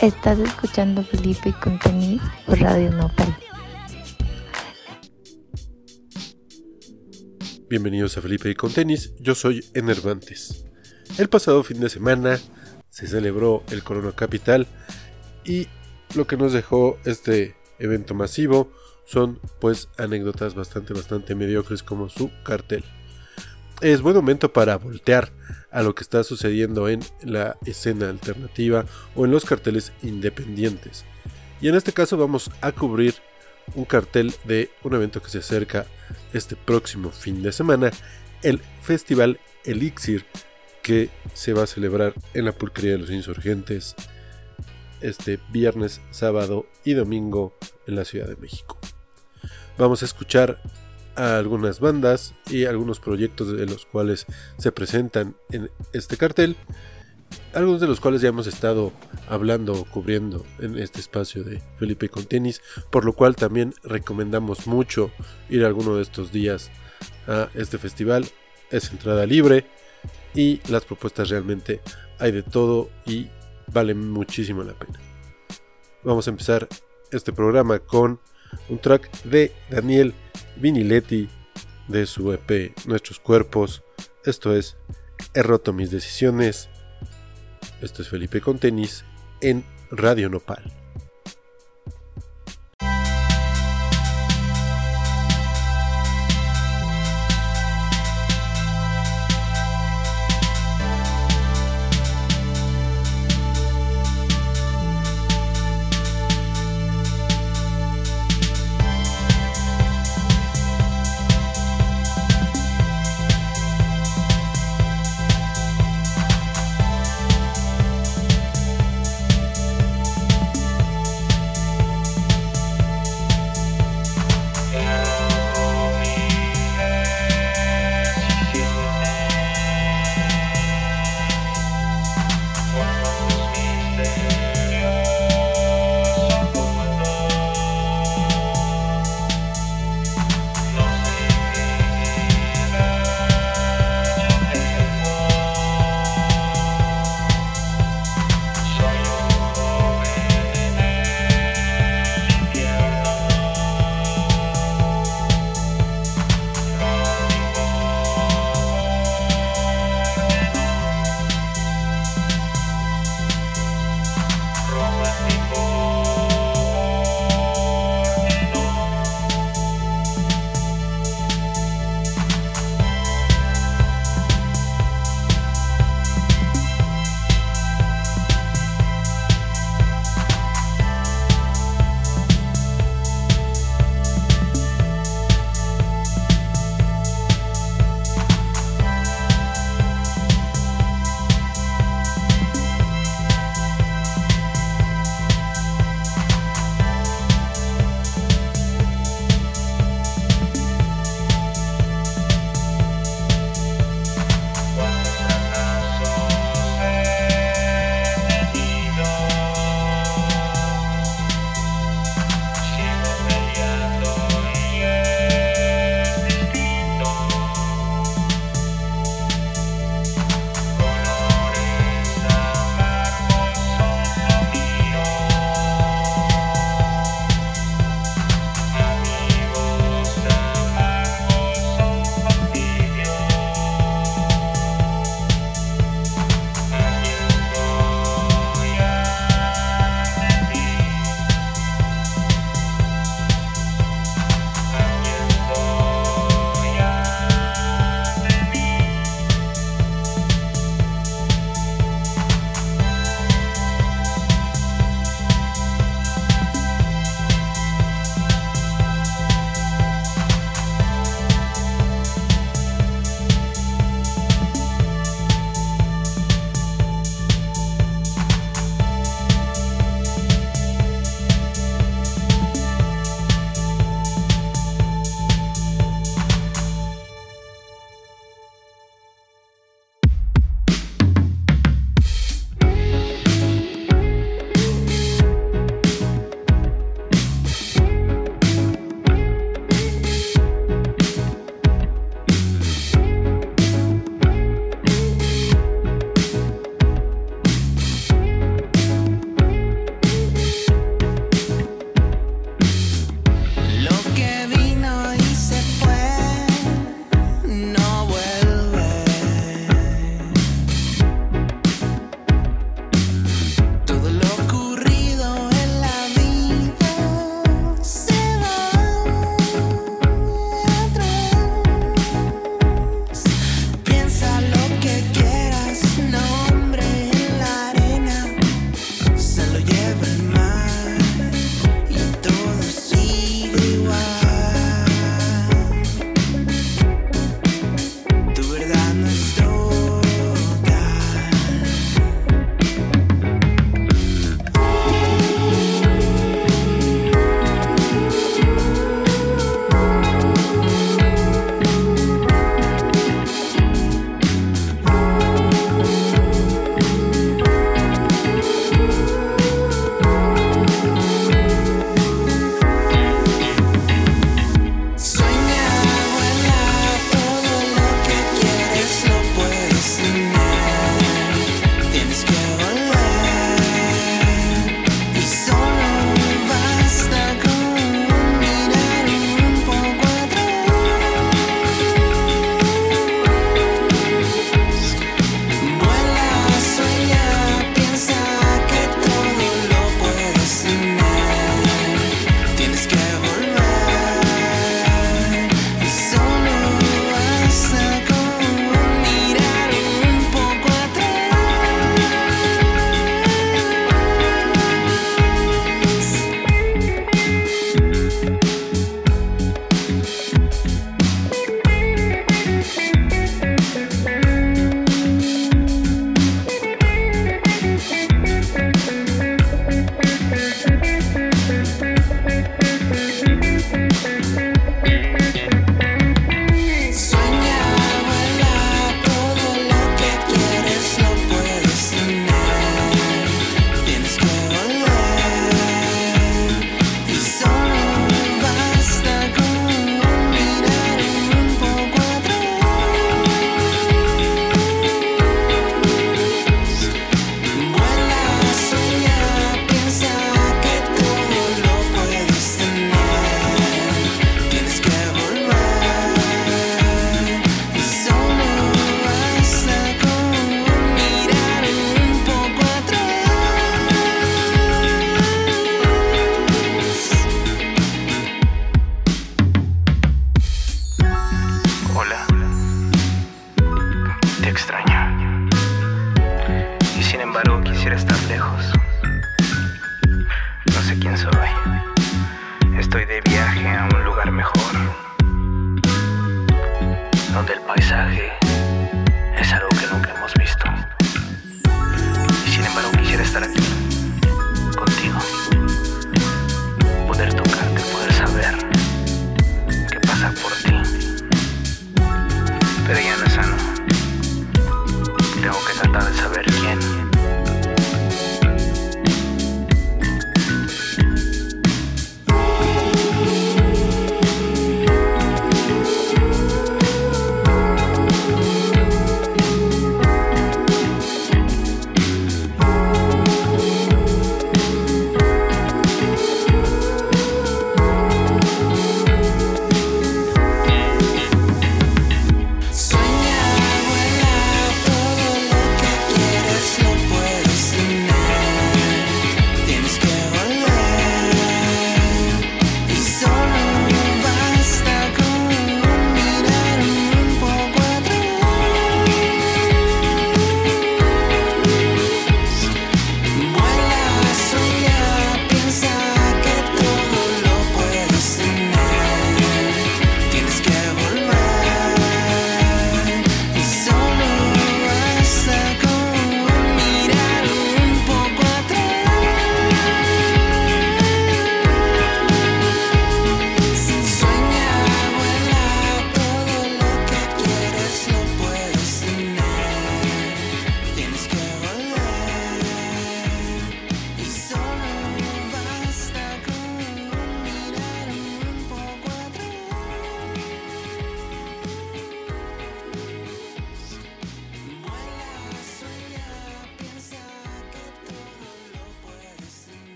Estás escuchando Felipe con tenis por Radio Nopal. Bienvenidos a Felipe y con tenis, yo soy Enervantes. El pasado fin de semana se celebró el Corona Capital y lo que nos dejó este evento masivo son pues anécdotas bastante bastante mediocres como su cartel. Es buen momento para voltear a lo que está sucediendo en la escena alternativa o en los carteles independientes. Y en este caso vamos a cubrir un cartel de un evento que se acerca este próximo fin de semana, el Festival Elixir, que se va a celebrar en la Pulquería de los Insurgentes este viernes, sábado y domingo en la Ciudad de México. Vamos a escuchar a algunas bandas y algunos proyectos de los cuales se presentan en este cartel, algunos de los cuales ya hemos estado hablando o cubriendo en este espacio de Felipe con tenis, por lo cual también recomendamos mucho ir alguno de estos días a este festival. Es entrada libre y las propuestas realmente hay de todo y valen muchísimo la pena. Vamos a empezar este programa con un track de Daniel Viniletti de su EP Nuestros Cuerpos. Esto es He roto mis decisiones. Esto es Felipe con tenis en Radio Nopal.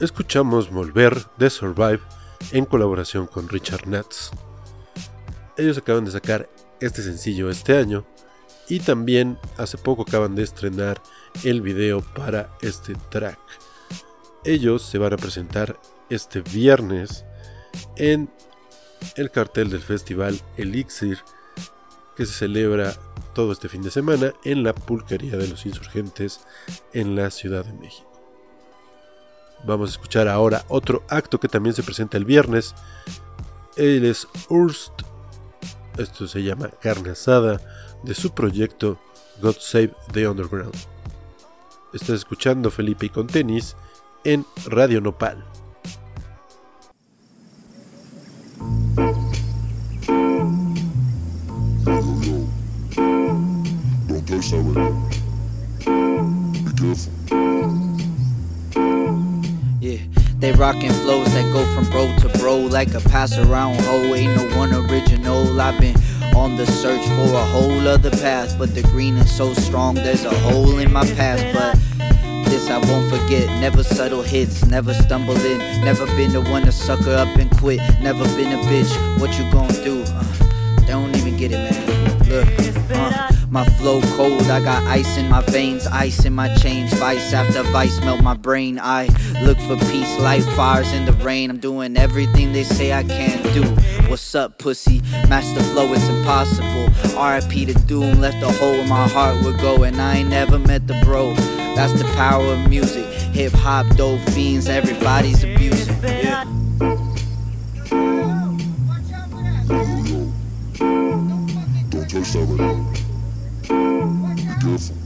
Escuchamos Volver de Survive en colaboración con Richard Natz. Ellos acaban de sacar este sencillo este año y también hace poco acaban de estrenar el video para este track. Ellos se van a presentar este viernes en el cartel del festival Elixir que se celebra todo este fin de semana en la pulquería de los insurgentes en la Ciudad de México. Vamos a escuchar ahora otro acto que también se presenta el viernes. Él es Urst. Esto se llama Carne Asada de su proyecto God Save the Underground. Estás escuchando Felipe y con tenis en Radio Nopal. Yeah. They rockin' flows that go from bro to bro like a pass around hoe. Ain't no one original. I've been on the search for a whole other path, but the green is so strong. There's a hole in my past, but this I won't forget. Never subtle hits, never stumble in. Never been the one to sucker up and quit. Never been a bitch. What you gon' do? Uh, they don't even get it, man. Look, uh, my flow cold. I got ice in my veins, ice in my chains. Vice after vice melt my brain. I look for peace, light fires in the rain. I'm doing everything they say I can't do. What's up, pussy? Master flow, it's impossible. RIP to Doom, left a hole in my heart would go, and I ain't never met the bro. That's the power of music. Hip hop, dope fiends, everybody's abusing. Yeah. Don't touch that right now. Be careful.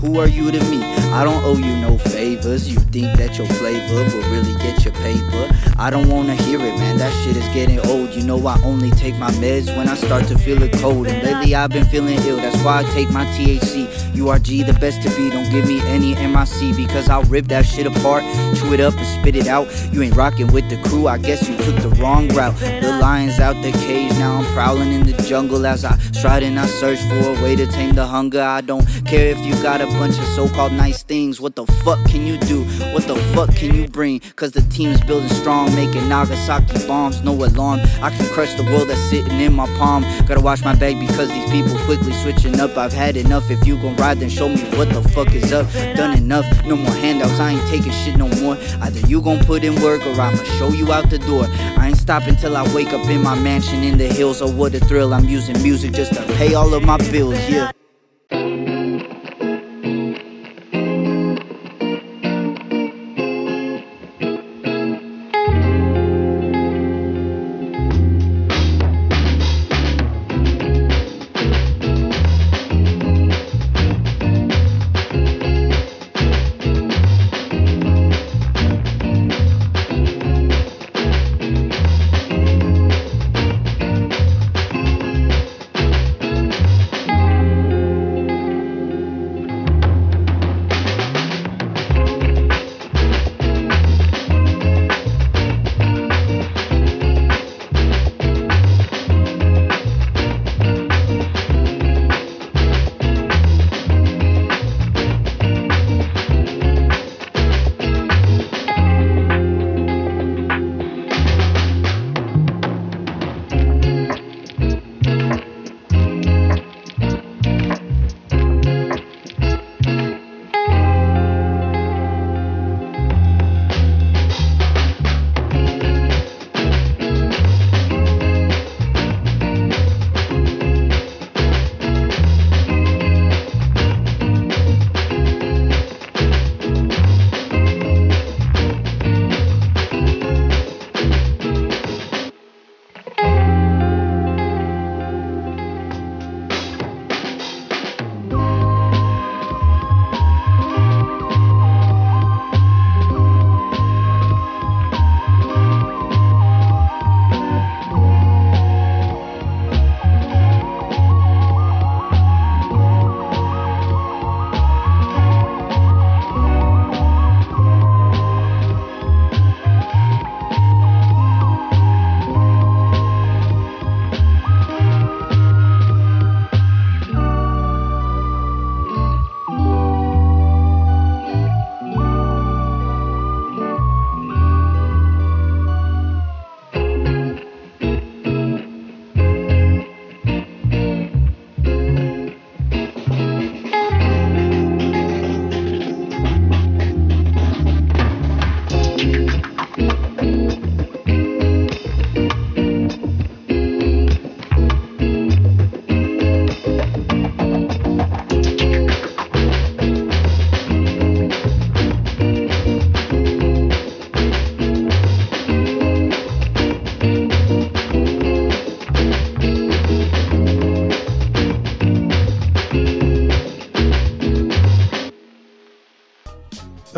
Who are you to me? I don't owe you no favors. You think that your flavor will really get your paper? I don't wanna hear it, man. That shit is getting old. You know I only take my meds when I start to feel it cold. And lately I've been feeling ill. That's why I take my THC. URG the best to be. Don't give me any MIC because I'll rip that shit apart, chew it up and spit it out. You ain't rocking with the crew. I guess you took the wrong route. The lion's out the cage. Now I'm prowling in the jungle as I stride and I search for a way to tame the hunger. I don't care if you got a bunch of so-called nice things. What the fuck can you do? What the fuck can you bring? Cause the team's building strong, making Nagasaki bombs, no alarm. I can crush the world that's sitting in my palm. Gotta watch my bag because these people quickly switching up. I've had enough. If you gon' ride, then show me what the fuck is up. Done enough, no more handouts. I ain't taking shit no more. Either you gon' put in work or I'ma show you out the door. I ain't stopping till I wake up in my mansion in the hills. Oh, what a thrill! I'm using music just to pay all of my bills. Yeah.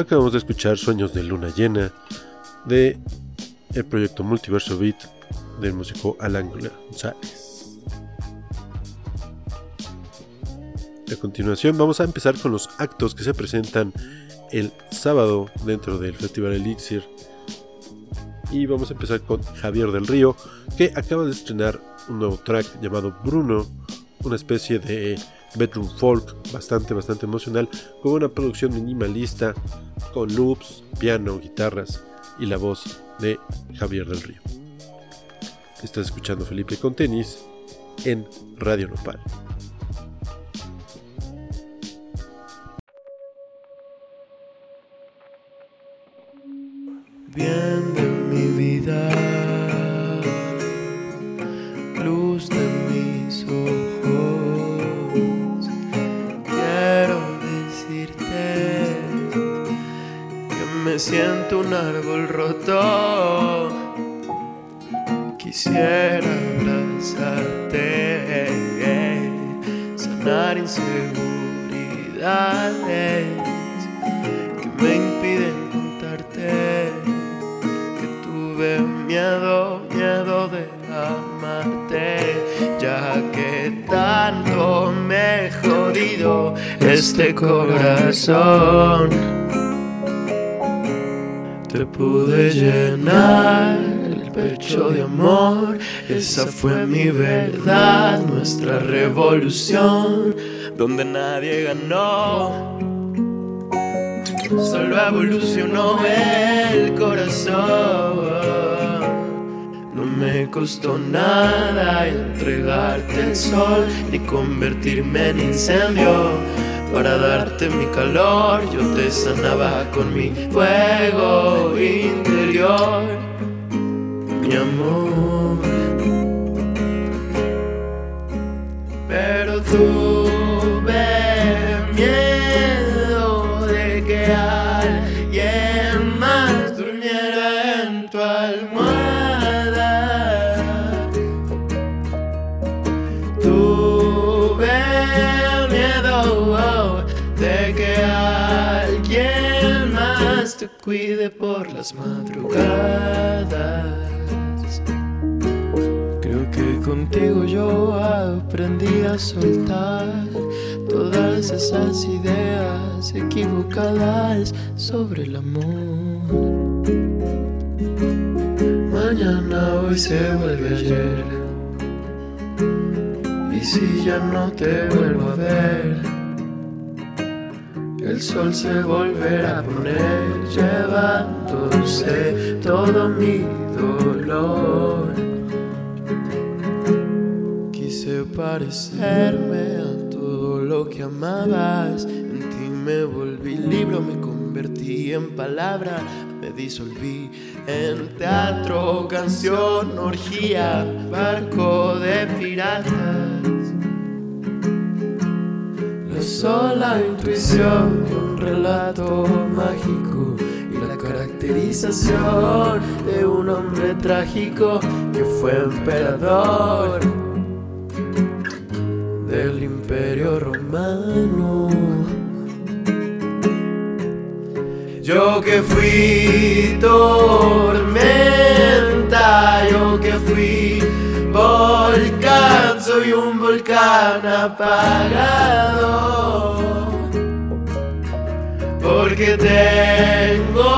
Acabamos de escuchar Sueños de Luna Llena de el proyecto Multiverso Beat del músico Alan González. A continuación vamos a empezar con los actos que se presentan el sábado dentro del Festival Elixir. Y vamos a empezar con Javier del Río, que acaba de estrenar un nuevo track llamado Bruno, una especie de bedroom folk bastante, bastante emocional, con una producción minimalista, con loops, piano, guitarras y la voz de Javier del Río. Estás escuchando Felipe con tenis en Radio Nopal. Bien de mi vida, un árbol roto. Quisiera abrazarte, sanar inseguridades que me impiden contarte que tuve miedo, miedo de amarte, ya que tanto me he jodido este corazón. Te pude llenar el pecho de amor, esa fue mi verdad, nuestra revolución, donde nadie ganó. Solo evolucionó el corazón. No me costó nada entregarte el sol ni convertirme en incendio. Para darte mi calor, yo te sanaba con mi fuego interior, mi amor. Pero tuve te cuide por las madrugadas. Creo que contigo yo aprendí a soltar todas esas ideas equivocadas sobre el amor. Mañana hoy se vuelve ayer. Y si ya no te vuelvo a ver, el sol se volverá a poner llevándose todo mi dolor. Quise parecerme a todo lo que amabas. En ti me volví libro, me convertí en palabra, me disolví en teatro, canción, orgía, barco de piratas. La sola intuición de un relato mágico y la caracterización de un hombre trágico que fue emperador del imperio romano. Yo que fui tormenta, yo que fui volcán, soy un volcán apagado. Porque tengo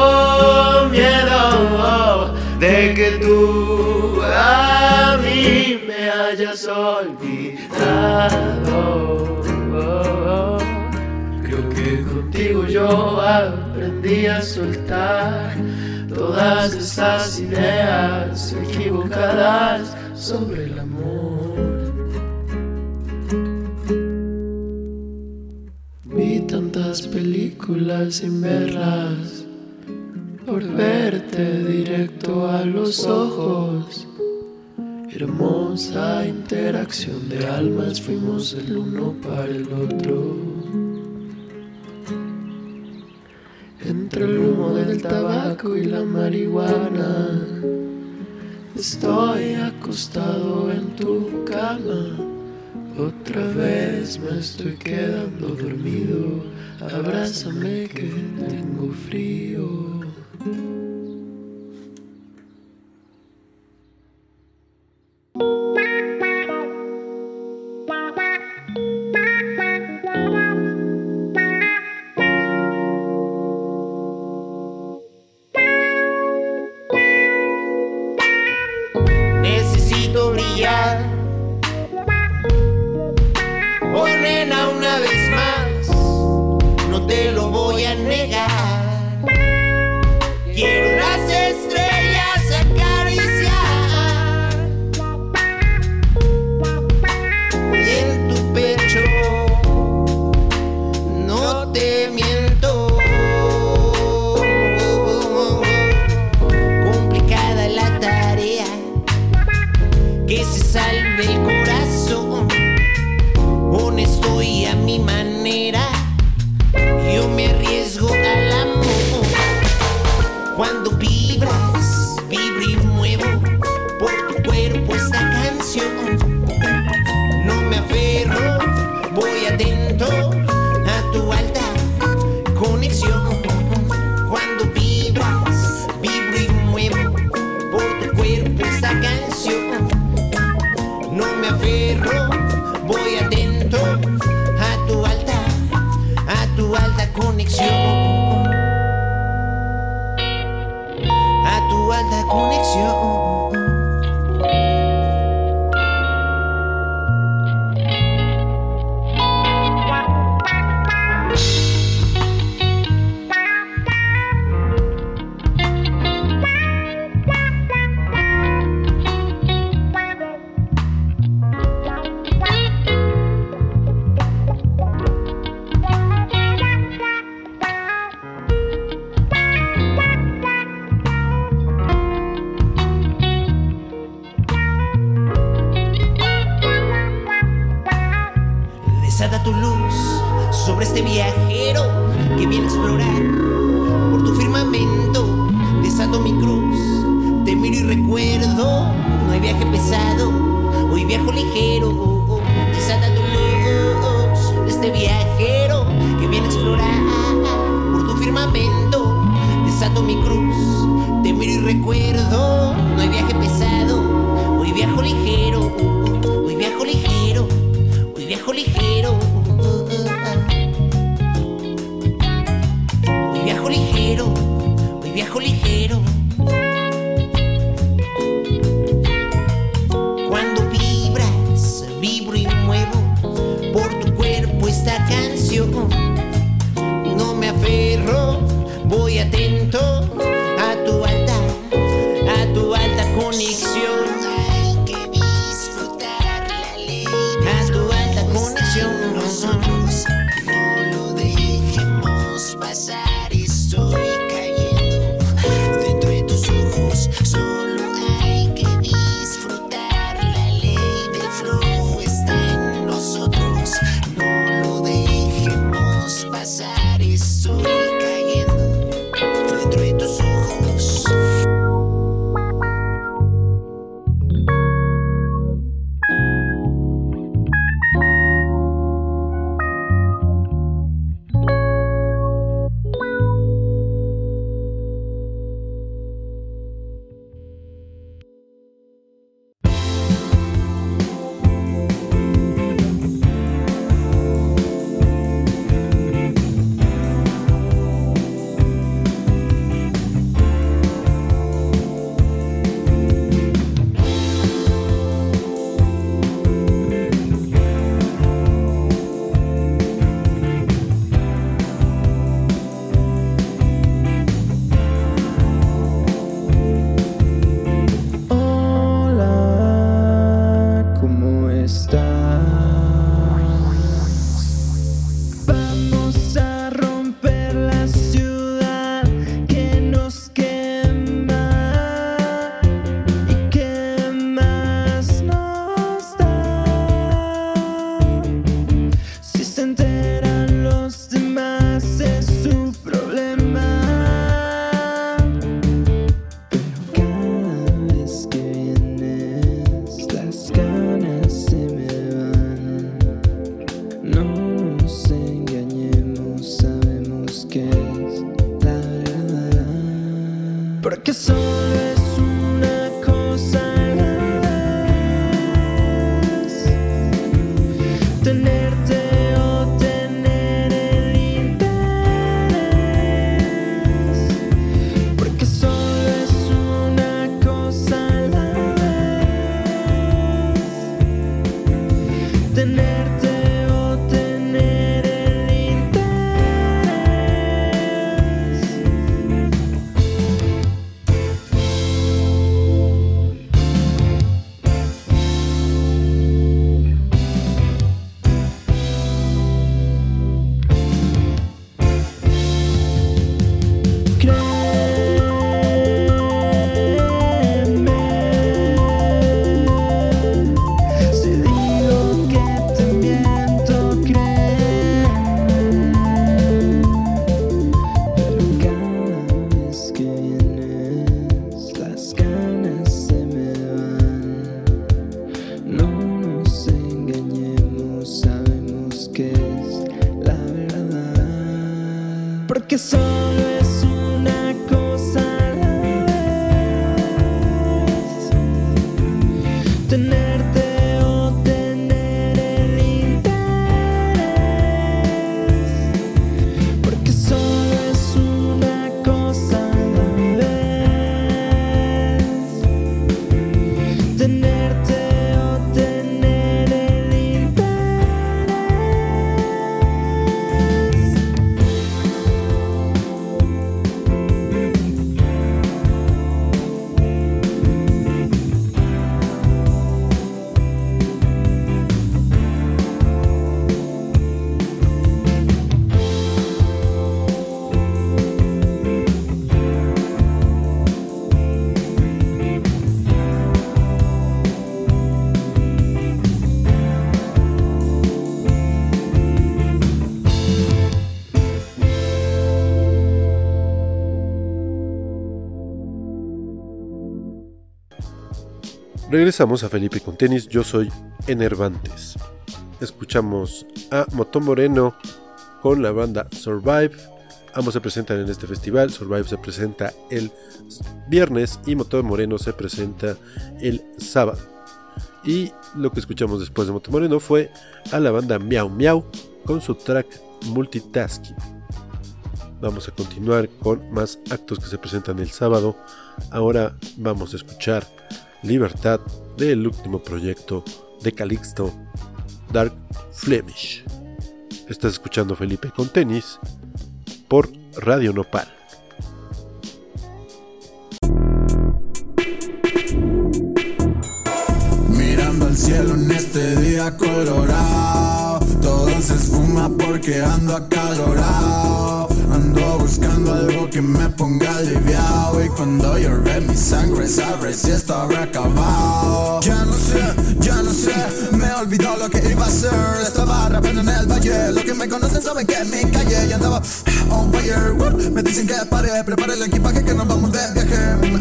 miedo de que tú a mí me hayas olvidado. Creo que contigo yo aprendí a soltar todas esas ideas equivocadas sobre el amor. Tantas películas sin verlas por verte directo a los ojos. Hermosa interacción de almas, fuimos el uno para el otro. Entre el humo del tabaco y la marihuana, estoy acostado en tu cama. Otra vez me estoy quedando dormido. Abrázame que tengo frío. firmamento, desato mi cruz, te miro y recuerdo boia até Regresamos a Felipe con tenis, yo soy Enervantes. Escuchamos a Moto Moreno con la banda Survive. Ambos se presentan en este festival. Survive se presenta el viernes y Moto Moreno se presenta el sábado. Y lo que escuchamos después de Moto Moreno fue a la banda Miau Miau con su track Multitasking. Vamos a continuar con más actos que se presentan el sábado. Ahora vamos a escuchar Libertad del último proyecto de Calixto, Dark Flemish. Estás escuchando Felipe con tenis por Radio Nopal. Mirando al cielo en este día colorado, todo se esfuma porque ando acalorado. Ando buscando algo que me ponga aliviado Y cuando lloré mi sangre sabe si ya no sé Lo que iba a hacer. Estaba rapeando en el valle. Los que me conocen saben que en mi calle Ya andaba on fire. Me dicen que pare, prepare el equipaje que nos vamos de viaje.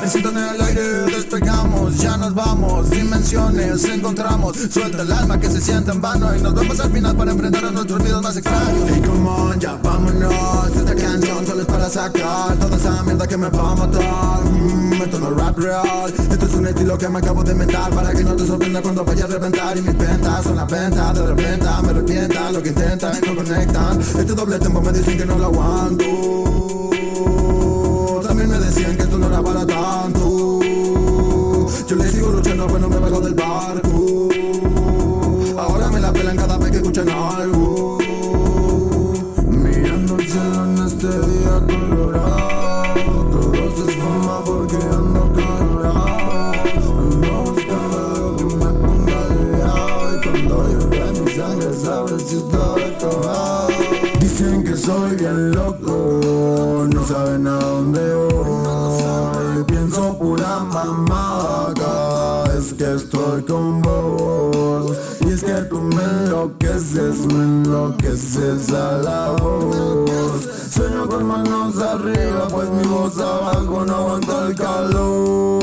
Me siento en el aire, despegamos Ya nos vamos, dimensiones encontramos. Suelta el alma que se siente en vano Y nos vemos al final para enfrentar a nuestros miedos más extraños. Y come on, ya vámonos. Esta canción solo es para sacar toda esa mierda que me va a matar. Mm, esto no es rap real, esto es un estilo que me acabo de inventar para que no te sorprenda cuando vaya a reventar. Y mis ventas son la venta de repente me revienta lo que intentan, no conectan. Este doble tempo me dicen que no lo aguanto. También me decían que esto no era para tanto. Yo le sigo luchando, pues no me bajo del barco. Ahora me la pelan cada vez que escuchan algo. Mirando el cielo en este día Dicen que soy bien loco. No saben a dónde voy. Pienso pura mamada cada vez que estoy con vos. Y es que tú me enloqueces, me enloqueces a la voz. Sueño con manos arriba, pues mi voz abajo no aguanta el calor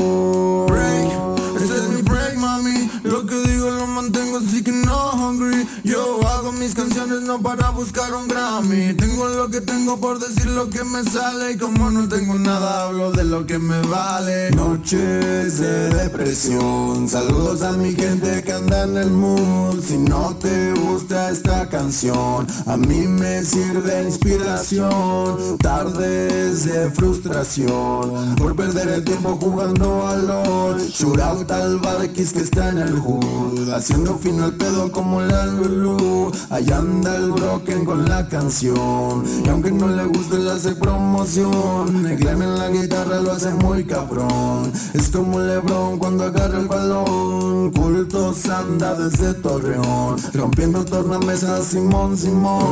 mis canciones no para buscar un Grammy. Tengo lo que tengo por decir lo que me sale. Y como no tengo nada, hablo de lo que me vale. Noches de depresión. Saludos a mi gente que anda en el mood. Si no te gusta esta canción A mí me sirve inspiración. Tardes de frustración. Por perder el tiempo jugando a LOL. Shoot out al Barquis que está en el hood. Haciendo fino el pedo como la Lulu Allá anda el Broken con la canción. Y aunque no le guste le hace promoción. El en la guitarra lo hace muy cabrón. Es como Lebron cuando agarra el balón. Cultos anda desde Torreón Rompiendo tornamesas Simón Simón.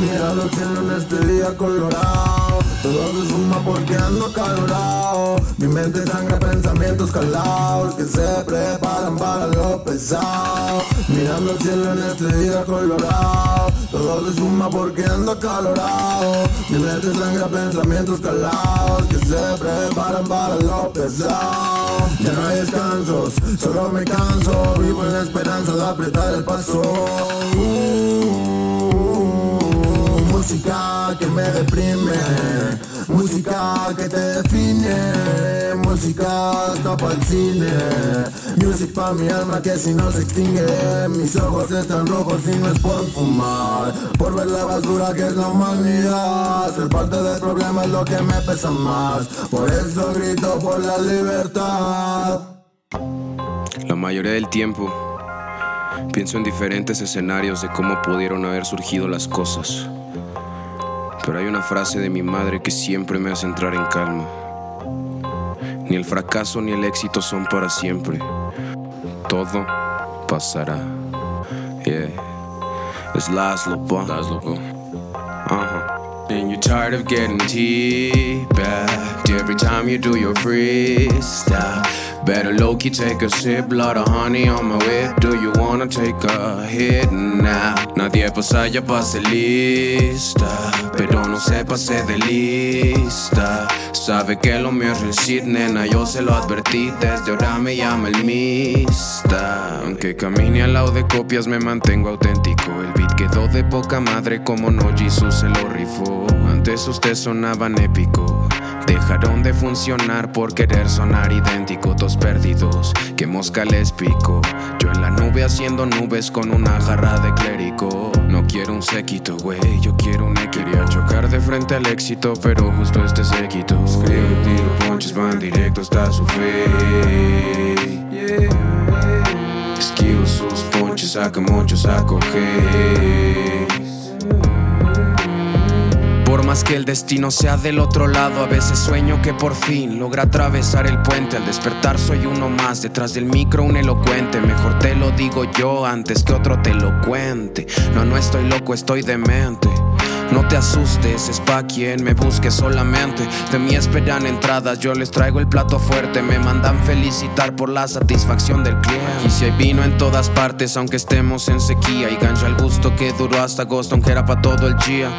Mira el cielo en este día colorado Todo se suma porque ando calorado. Mi mente sangra pensamientos calados Que se preparan para lo pesado. Mirando el cielo en este día colorado. Todo se suma porque ando calorado Mi mente sangra pensamientos calados Que se preparan para lo pesado. Ya no hay descansos, solo me canso. Vivo en la esperanza de apretar el paso Música que me deprime, música que te define, música hasta para el cine, music pa' mi alma que si no se extingue, mis ojos están rojos y no es por fumar, por ver la basura que es la humanidad, ser parte del problema es lo que me pesa más, por eso grito por la libertad. La mayoría del tiempo pienso en diferentes escenarios de cómo pudieron haber surgido las cosas. Pero hay una frase de mi madre que siempre me hace entrar en calma. Ni el fracaso ni el éxito son para siempre. Todo pasará. Yeah. It's Laszlo, pa. Laszlo, pa. Uh-huh. And you're tired of getting tea back every time you do your freestyle. Better low key take a sip, lot of honey on my whip. Do you wanna take a hit now? Nadie pasa ya pase lista, pero no se pase de lista. Sabe que lo mío es recit, nena, yo se lo advertí Desde ahora me llama el mista Aunque camine al lado de copias me mantengo auténtico. El beat quedó de poca madre como no Jesus se lo rifó. Antes ustedes sonaban épico. Dejaron de funcionar por querer sonar idéntico. Dos perdidos, que mosca les pico Yo en la nube haciendo nubes con una jarra de clérigo No quiero un séquito, güey, yo quiero un Quería chocar de frente al éxito, pero justo este séquito Escribo, tiro, ponches, van directo hasta su fe. Esquivo sus ponches, saca muchos a coger por más que el destino sea del otro lado, a veces sueño que por fin logra atravesar el puente. Al despertar soy uno más, detrás del micro un elocuente. Mejor te lo digo yo antes que otro te lo cuente. No, no estoy loco, estoy demente. No te asustes, es pa' quien me busque solamente. De mí esperan entradas, yo les traigo el plato fuerte. Me mandan felicitar por la satisfacción del cliente. Y si hay vino en todas partes, aunque estemos en sequía. Y gancho al gusto que duró hasta agosto, aunque era pa' todo el día.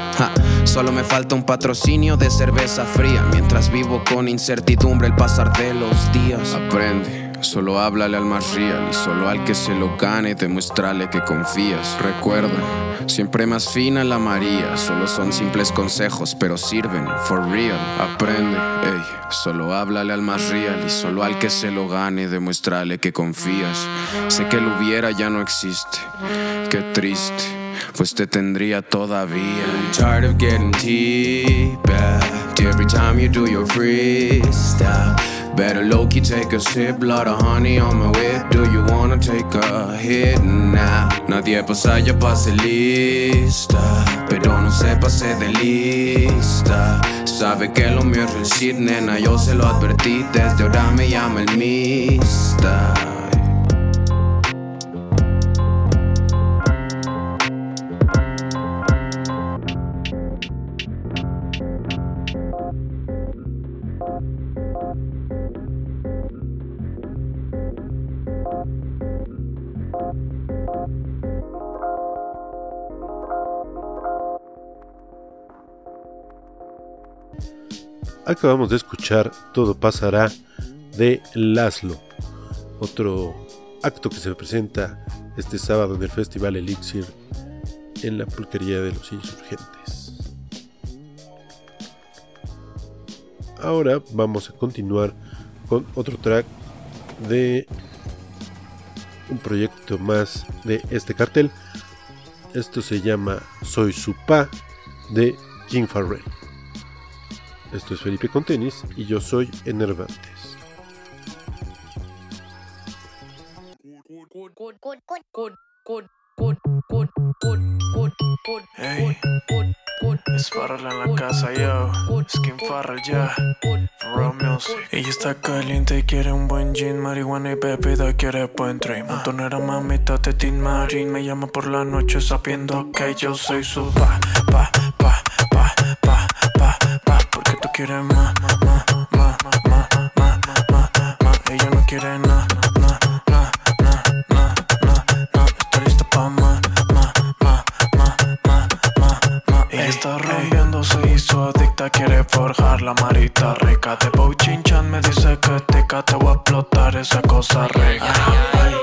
Solo me falta un patrocinio de cerveza fría. Mientras vivo con incertidumbre el pasar de los días. Aprende. Solo háblale al más real y solo al que se lo gane demuéstrale que confías. Recuerda, siempre más fina la María. Solo son simples consejos, pero sirven for real. Aprende, ey, solo háblale al más real y solo al que se lo gane demuéstrale que confías. Sé que el hubiera ya no existe. Qué triste. Pues te tendría todavía. I'm tired of getting teabagged every time you do your freestyle. Better low key take a sip, lot of honey on my whip. Do you wanna take a hit now? Nadie pasa, ya pase lista. Pero no se pase de lista. Sabe que lo mío es recit, nena. Yo se lo advertí. Desde ahora me llama el mista. Acabamos de escuchar Todo pasará de Laszlo, otro acto que se presenta este sábado en el Festival Elixir en la pulquería de los insurgentes. Ahora vamos a continuar con otro track de un proyecto más de este cartel. Esto se llama Soy su pa de King Farrell. Esto es Felipe con tenis y yo soy Enervantes. Hey, es Farrell en la casa, yo. Skin Farrell, ya. Raw Music. Ella está caliente y quiere un buen gin, marihuana y bebida, quiere buen drink. Montonera mamita de Tin Marine, me llama por la noche sabiendo que yo soy su pa, pa, pa, pa, pa, pa, pa. Tú quieres más, más, más, más, más, más, más. Ella no quiere nada, nada, nada, nada, nada, nada. Está lista pa' más, más, más, más, más, más, más. Ella está rompiendo, se hizo adicta, quiere forjar la marita rica. De Bow Chinchan me dice que tica, te voy a explotar esa cosa rica. Ay,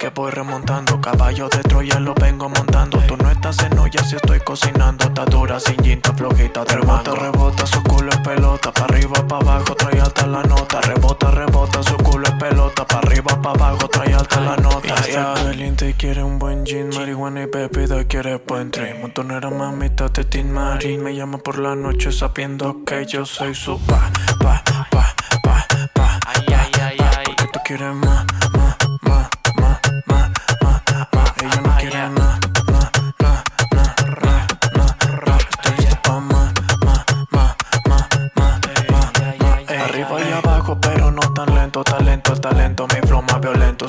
que voy remontando. Caballo de Troya lo vengo montando. Tú no estás en olla si estoy cocinando. Está dura, sin jinta, flojita de Rebota, rebota, su culo es pelota. Pa' arriba, pa' abajo, trae alta la nota. Rebota, rebota, su culo es pelota. Pa' arriba, pa' abajo, trae alta la nota. está caliente y quiere un buen gin Marihuana y bebida, quiere buen Montonera mamita de Tin Marine Me llama por la noche sabiendo que yo soy su pa, pa, pa, pa, pa, pa, pa Porque tú quieres más,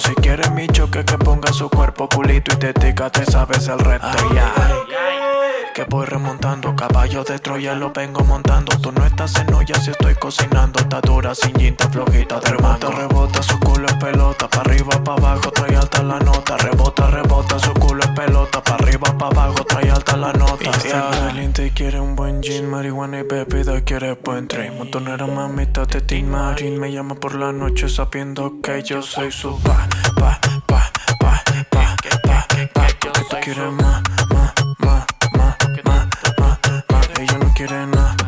Si quieres mi choque que ponga su cuerpo culito y tetica Te sabes el reto que voy remontando. Caballo de Troya lo vengo montando. Tú no estás en olla si estoy cocinando. Está dura, sin jinta, flojita de rebota, rebota, su culo es pelota. Pa' arriba, pa' abajo, trae alta la nota. Rebota, rebota, su culo es pelota. Pa' arriba, pa' abajo, trae alta la nota. Y está caliente y quiere un buen gin, marihuana y bebida, quiere buen train. Montonera mamita de Teen Marin. Me llama por la noche sabiendo que yo soy su pa, pa, pa, pa, pa, pa, pa. Tú quieres más, más, más, quiere nada, nada, nada,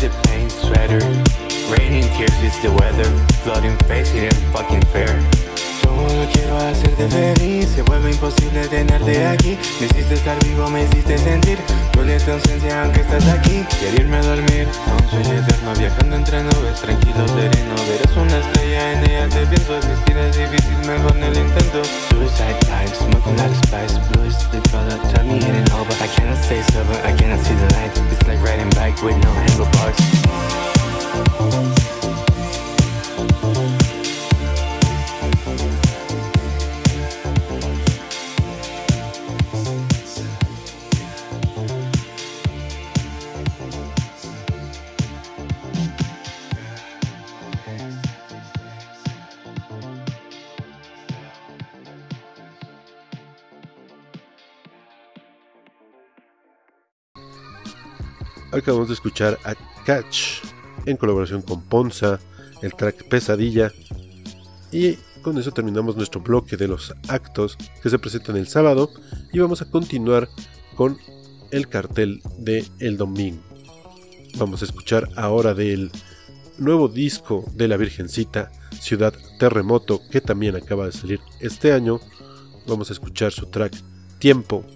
the pain sweater. Raining tears, it's the weather. Flooding face, it ain't fucking fair. Solo quiero hacerte feliz Se vuelve imposible tenerte aquí Me hiciste estar vivo, me hiciste sentir Duele tu ausencia aunque estás aquí Quiero irme a dormir a un sueño eterno Viajando entre nubes, tranquilo, sereno Verás una estrella, en ella te pienso Existir es difícil, mejor en el intento Suicide time, smoking of spice. Blue is the color, tell me it ain't over. I cannot say silver, I cannot see the light. It's like riding bike with no handlebars. Acabamos de escuchar a Catch en colaboración con Ponza, el track Pesadilla. Y con eso terminamos nuestro bloque de los actos que se presentan el sábado. Y vamos a continuar con el cartel de El Domingo. Vamos a escuchar ahora del nuevo disco de la Virgencita, Ciudad Terremoto, que también acaba de salir este año. Vamos a escuchar su track Tiempo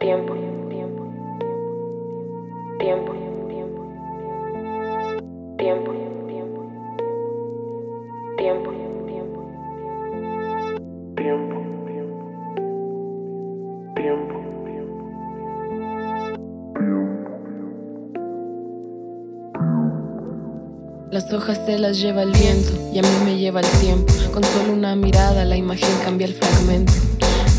tiempo, tiempo, tiempo, tiempo, tiempo, tiempo, tiempo, tiempo, tiempo, tiempo, Las hojas se las lleva el viento y a mí me lleva el tiempo. Con solo una mirada la imagen cambia el fragmento.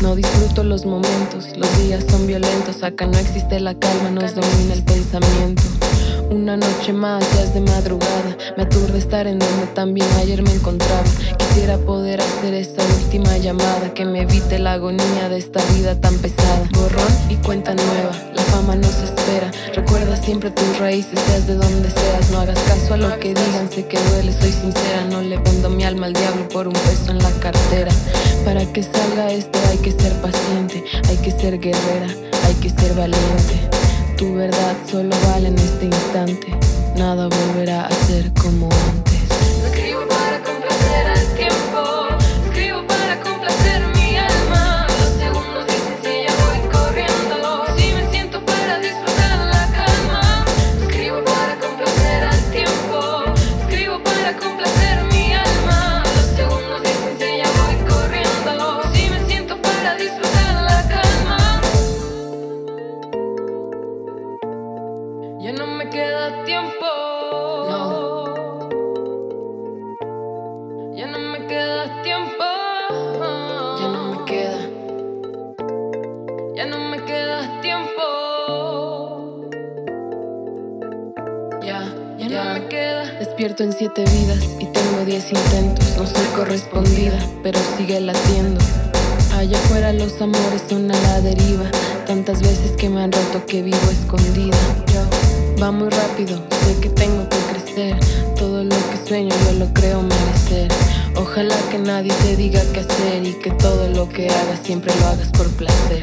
No disfruto los momentos, los días son violentos, acá no existe la calma, nos domina el pensamiento. Una noche más, ya es de madrugada. Me aturde estar en donde también ayer me encontraba. Quisiera poder hacer esa última llamada que me evite la agonía de esta vida tan pesada. Borrón y cuenta nueva, la fama nos espera. Recuerda siempre tus raíces, seas de donde seas. No hagas caso a lo que digan, sé que duele, soy sincera. No le vendo mi alma al diablo por un peso en la cartera. Para que salga esto hay que ser paciente, hay que ser guerrera, hay que ser valiente. Tu verdad solo vale en este instante. Nada volverá a ser como antes. despierto en siete vidas y tengo diez intentos. No soy correspondida, pero sigue latiendo. Allá afuera los amores son a la deriva. Tantas veces que me han roto que vivo escondida. Yo va muy rápido, sé que tengo que crecer. Todo lo que sueño yo lo creo merecer. Ojalá que nadie te diga qué hacer y que todo lo que hagas siempre lo hagas por placer.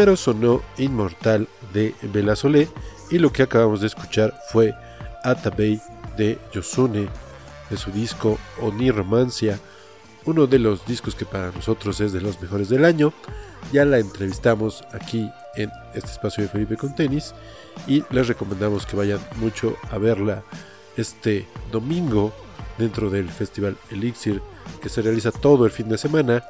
Primero sonó Inmortal de Bela Solé y lo que acabamos de escuchar fue Atabey de Yosune de su disco Oni Romancia, uno de los discos que para nosotros es de los mejores del año. Ya la entrevistamos aquí en este espacio de Felipe con tenis y les recomendamos que vayan mucho a verla este domingo dentro del Festival Elixir que se realiza todo el fin de semana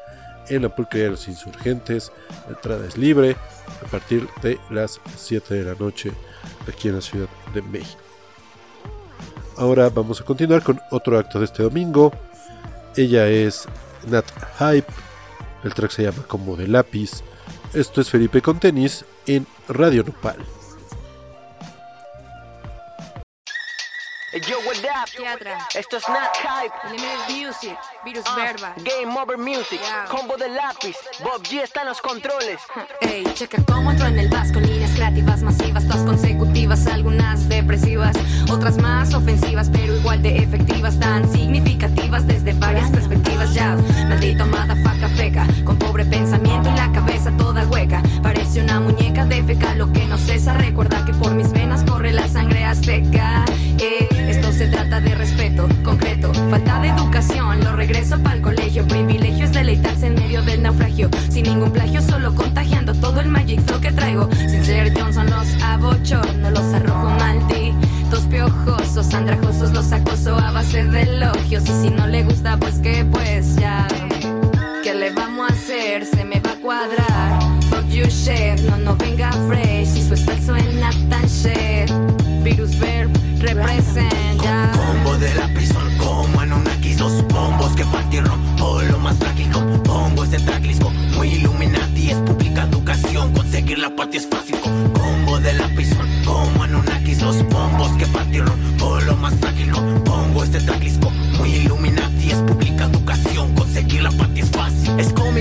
en la pulquería de los insurgentes. La entrada es libre a partir de las 7 de la noche aquí en la Ciudad de México. Ahora vamos a continuar con otro acto de este domingo. Ella es Nat Hype. El track se llama Como de lápiz. Esto es Felipe con tenis en Radio Nopal. Yo, what up? Esto es Nat Hype. Music, Virus Ah, Verba. Game Over Music, combo de lápiz. Bob G está en los controles. Ey, checa cómo entro en el vas con líneas creativas masivas, todas consecutivas, algunas otras más ofensivas, pero igual de efectivas, tan significativas desde varias perspectivas. Ya, maldito madafaca feca, con pobre pensamiento y la cabeza toda hueca. Parece una muñeca de feca, lo que no cesa. Recuerda que por mis venas corre la sangre azteca. Eh, esto se trata de respeto concreto, falta de educación. Lo regreso para colegio, privilegio es deleitarse en medio del naufragio, sin ningún plagio, solo contagiando todo el magic flow que traigo. Sin ser Johnson, los abochorno, los arrojo malditos piojosos, andrajosos, los acoso a base de elogios. Y si no le gusta, pues que pues ya. ¿Qué le vamos a hacer? Se me va a cuadrar. Fuck you shit, no, no venga fresh. Si su style suena tan shit. Virus verb, represent ya. Combo de lápiz son como Anunnakis Los bombos que partieron por lo más trágico Pongo este tracklisco muy Illuminati Es pública educación, conseguir la patria es fácil Combo de lápiz son como Anunnakis Los bombos que partieron por lo más trágico Pongo este tracklisco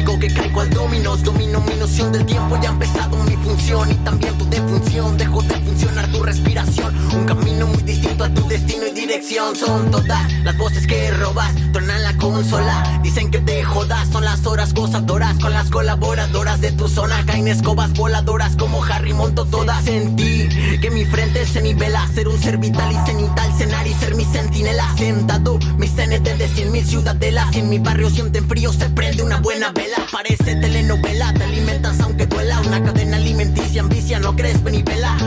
que caigo al dominos Domino mi noción del tiempo, ya ha empezado mi función. Y también tu defunción, dejo de funcionar tu respiración. Un camino muy distinto a tu destino y dirección. Son todas las voces que robas, tronan la consola. Dicen que te jodas, son las horas gozadoras. Con las colaboradoras de tu zona Caen escobas voladoras como Harry monto todas en ti. Que mi frente se nivela, ser un ser vital y cenital Cenar y ser mi sentinela Sentado, mis CNT de cien mil ciudadelas en mi barrio sienten frío, se prende una buena vela Parece telenovela, te alimentas aunque duela Una cadena alimenticia, ambicia, no crees, ven y vela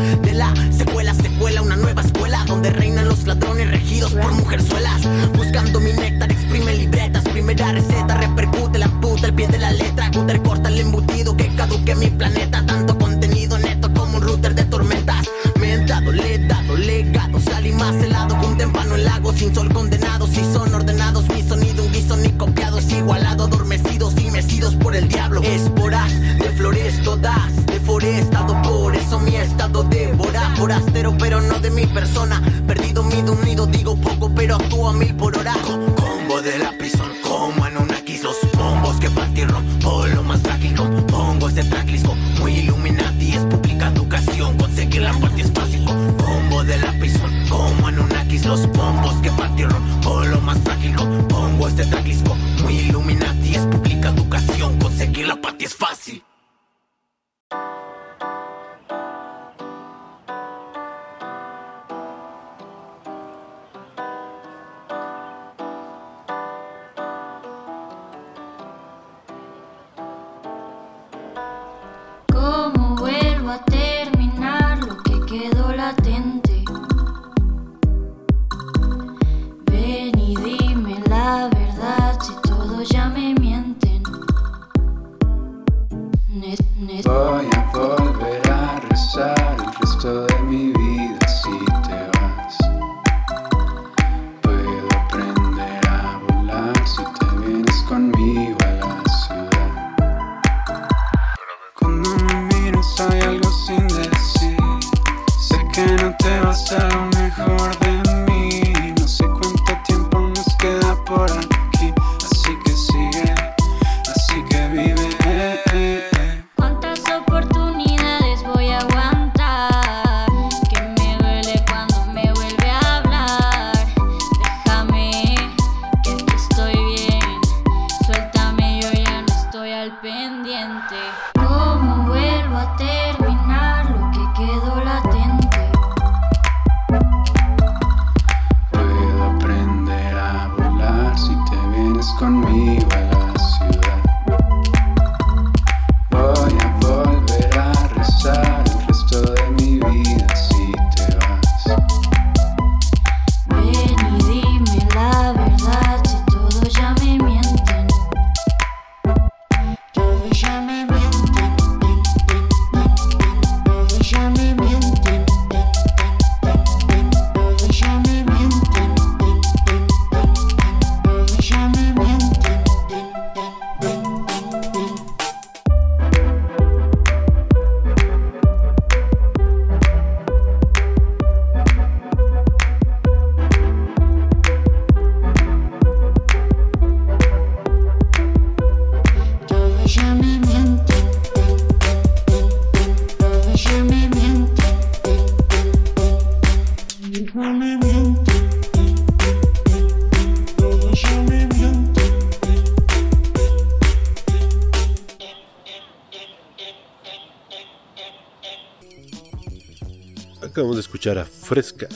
escuchar a Fresca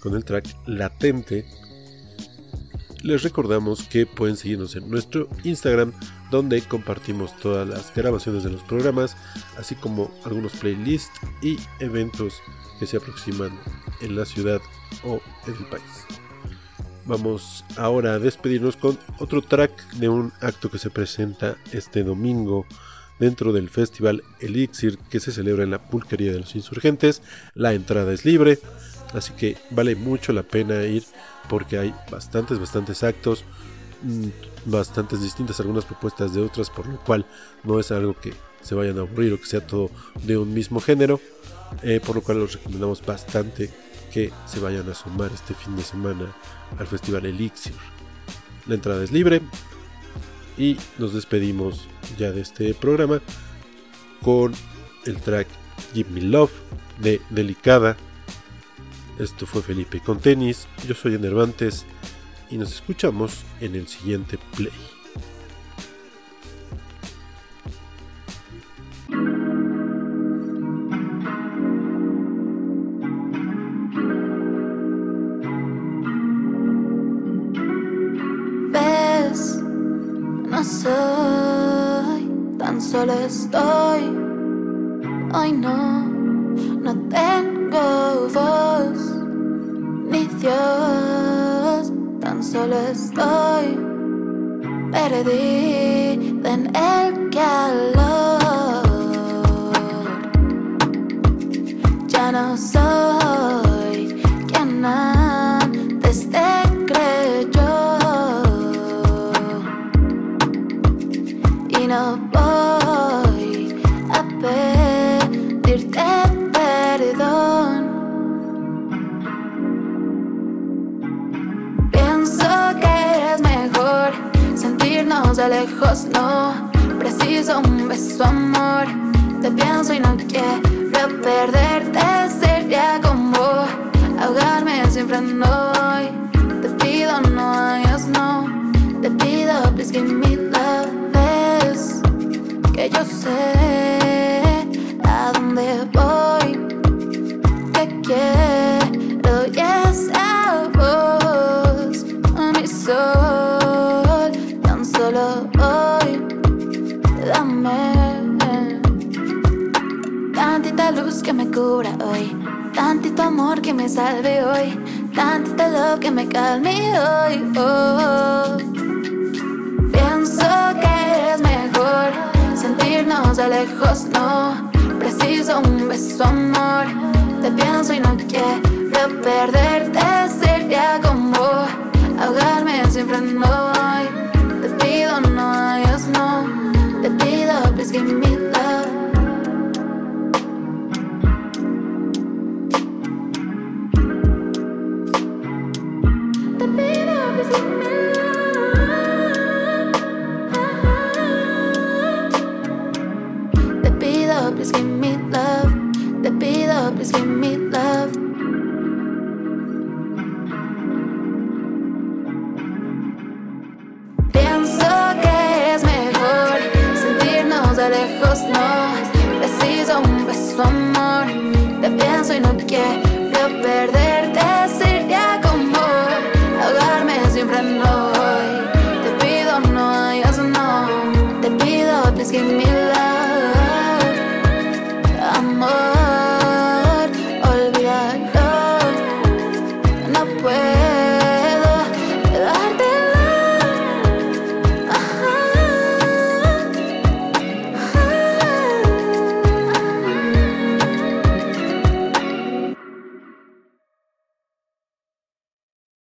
con el track Latente. Les recordamos que pueden seguirnos en nuestro Instagram donde compartimos todas las grabaciones de los programas, así como algunos playlists y eventos que se aproximan en la ciudad o en el país. Vamos ahora a despedirnos con otro track de un acto que se presenta este domingo dentro del festival Elixir que se celebra en la Pulquería de los Insurgentes. La entrada es libre, así que vale mucho la pena ir porque hay bastantes, bastantes actos, mm, bastantes distintas, algunas propuestas de otras, por lo cual no es algo que se vayan a aburrir o que sea todo de un mismo género, eh, por lo cual los recomendamos bastante que se vayan a sumar este fin de semana al festival Elixir. La entrada es libre y nos despedimos ya de este programa con el track Give Me Love de Delicada. Esto fue Felipe con tenis, yo soy Enervantes y nos escuchamos en el siguiente play. Estoy. Hoy no, no tengo voz, ni Dios, tan solo estoy. Perdida en el calor. Ya no soy sentirnos de lejos, no. Preciso un beso, amor. Te pienso y no quiero perderte, sería como ahogarme siempre no voy. Te pido no hayas no, te pido please give me love, ves que yo sé que me cubra hoy, tantito amor que me salve hoy, tantito love que me calme hoy. Oh. Pienso que es mejor sentirnos de lejos, no preciso un beso, amor. Te pienso y no quiero perderte, sería como ahogarme siempre no voy. Te pido no hayas no, te pido please give me